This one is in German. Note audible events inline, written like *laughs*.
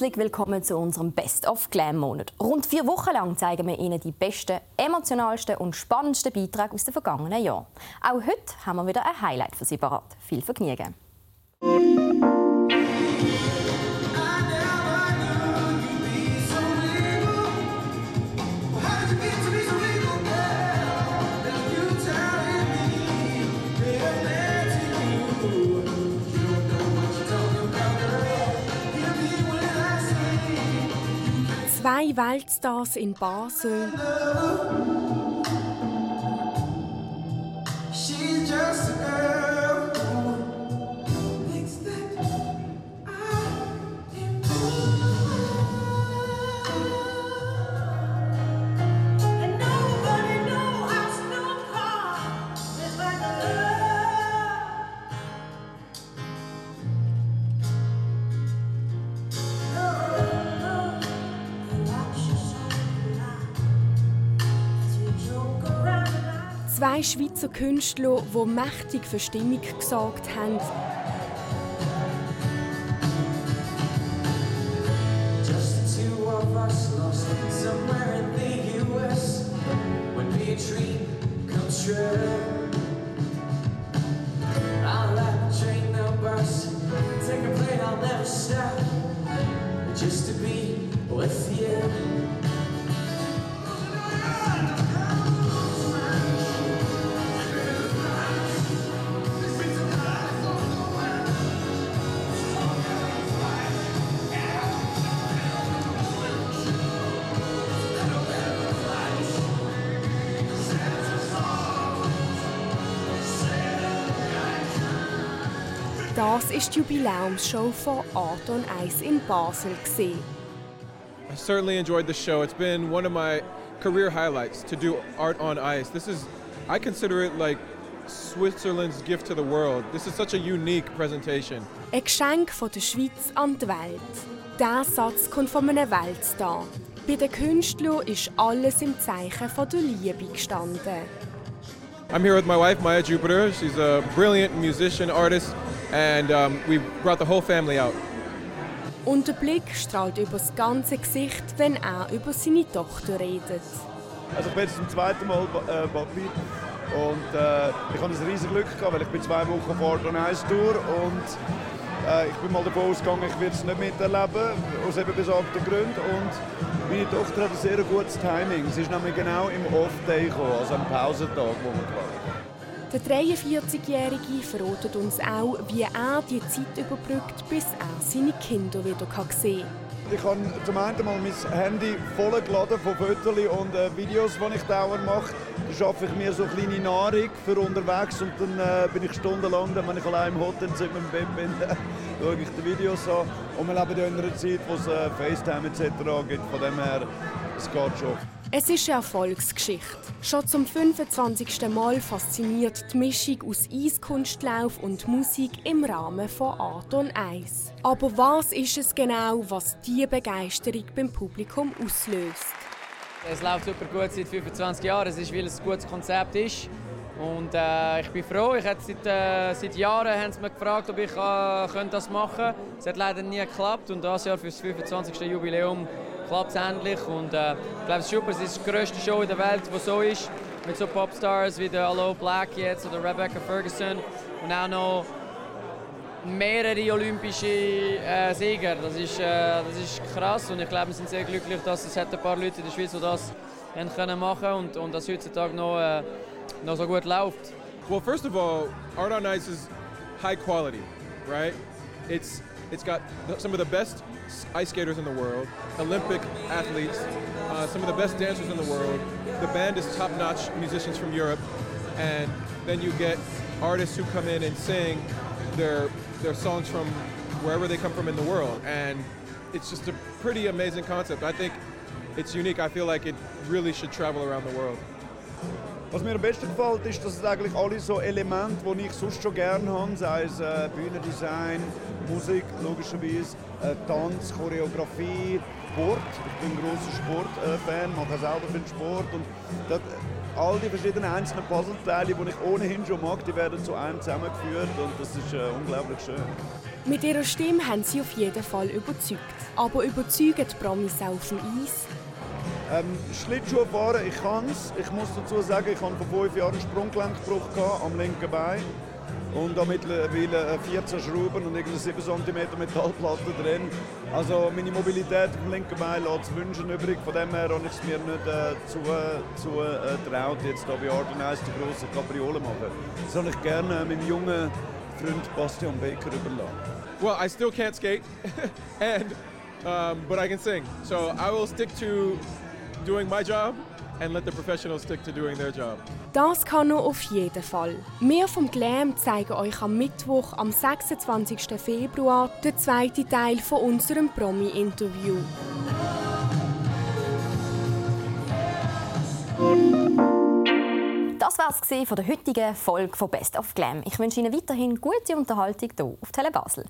Herzlich willkommen zu unserem Best of Glam Monat. Rund vier Wochen lang zeigen wir Ihnen die besten, emotionalsten und spannendsten Beiträge aus den vergangenen Jahren. Auch heute haben wir wieder ein Highlight für Sie parat. Viel Vergnügen! Zwei Weltstars in Basel. Zwei Schweizer Künstler, die mächtig für Stimmung gesorgt haben. Just to be with you. Das ist die Jubiläumsshow von Art on Ice in Basel. I certainly enjoyed the show. It's been one of my career highlights to do art on ice. This is, I consider it like Switzerland's gift to the world. This is such a unique presentation. Ein Geschenk von der Schweiz an die Welt. Dieser Satz kommt von einem Weltstar. Bei den Künstlern ist alles im Zeichen von der Liebe gestanden. I'm here with my wife, Maya Jupiter. She's a brilliant musician, artist, and um, we brought the whole family out. Und der Blick strahlt über das ganze Gesicht, wenn er über seine Tochter redet. Also ich bin jetzt zum zweiten Mal äh, Papi und äh, ich habe ein riesiges Glück gehabt, weil ich bin zwei Wochen vor der Tour und äh, ich bin mal davon ausgegangen, ich werde es nicht miterleben, aus eben besagten Gründen und meine Tochter hat ein sehr gutes Timing. Sie ist nämlich genau im Off-Day gekommen, also am Pausentag, wo wir hatten. Der 43-Jährige verratet uns auch, wie er die Zeit überbrückt, bis er seine Kinder wieder sehen kann. Ich habe zum einen mal mein Handy vollgeladen von Fotos und äh, Videos, die ich dauernd mache. Dann schaffe ich mir so eine kleine Nahrung für unterwegs und dann äh, bin ich stundenlang, wenn ich allein im Hotelzimmer im Bett bin, *laughs* schaue ich die Videos an. Und wir leben in einer Zeit, wo es äh, FaceTime etc. gibt. Von dem her, es geht schon. Es ist eine Erfolgsgeschichte. Schon zum 25. Mal fasziniert die Mischung aus Eiskunstlauf und Musik im Rahmen von Art on Eis. Aber was ist es genau, was diese Begeisterung beim Publikum auslöst? Es läuft super gut seit 25 Jahren. Es ist, weil es ein gutes Konzept ist. Und äh, ich bin froh. Ich seit, äh, seit Jahren haben sie mich gefragt, ob ich äh, das machen könnte. Es hat leider nie geklappt. Und dieses Jahr für das 25. Jubiläum klappt endlich. Und äh, ich glaube. Es ist die größte Show in der Welt, die so ist. Mit so Popstars wie der Allo Black jetzt oder Rebecca Ferguson. Und auch noch mehrere olympische äh, Sieger. Das ist, äh, das ist krass und ich glaube, wir sind sehr glücklich, dass es ein paar Leute in der Schweiz, die das haben können machen und, und das heutzutage noch, äh, noch so gut läuft. Well, first of all, Art on Ice is high quality, right? It's it's got some of the best ice skaters in the world, Olympic athletes, uh, some of the best dancers in the world. The band is top-notch musicians from Europe, and then you get artists who come in and sing their their songs from wherever they come from in the world, and it's just a pretty amazing concept. I think it's unique. I feel like it really should travel around the world. Was mir am besten gefällt, ist, dass es eigentlich alle so Elemente, die ich sonst schon gerne habe, sei es äh, Bühnendesign, Musik logischerweise, äh, Tanz, Choreografie, Sport. Ich bin ein großer Sportfan, äh, mache selber viel Sport und das, all die verschiedenen einzelnen Puzzleteile, die ich ohnehin schon mag, die werden zu einem zusammengeführt und das ist äh, unglaublich schön. Mit ihrer Stimme haben sie auf jeden Fall überzeugt. Aber überzeugen die Promis auf dem Eis? Ähm, Schlittschuh fahren, ich kann es. Ich muss dazu sagen, ich hatte vor fünf Jahren einen Sprunggelenkbruch gehabt, am linken Bein. Und da mittlerweile 14 Schrauben und irgendwie 7 cm Metallplatte drin. Also meine Mobilität im linken Bein lässt wünschen übrig. Von dem her habe ich es mir nicht äh, zu, zu äh, traut, jetzt hier bei Art Ice die grosse Kapriole machen. Das soll ich gerne meinem jungen Freund Bastian Baker überlassen. Well, I still can't skate, *laughs* and um, but I can sing. So I will stick to doing my job and let the professionals stick to doing their job. Das kann er auf jeden Fall. Wir vom Glam zeigen euch am Mittwoch, am 26. Februar, den zweiten Teil von unserem Promi-Interview. Das war es von der heutigen Folge von Best of Glam. Ich wünsche Ihnen weiterhin gute Unterhaltung hier auf Tele Basel.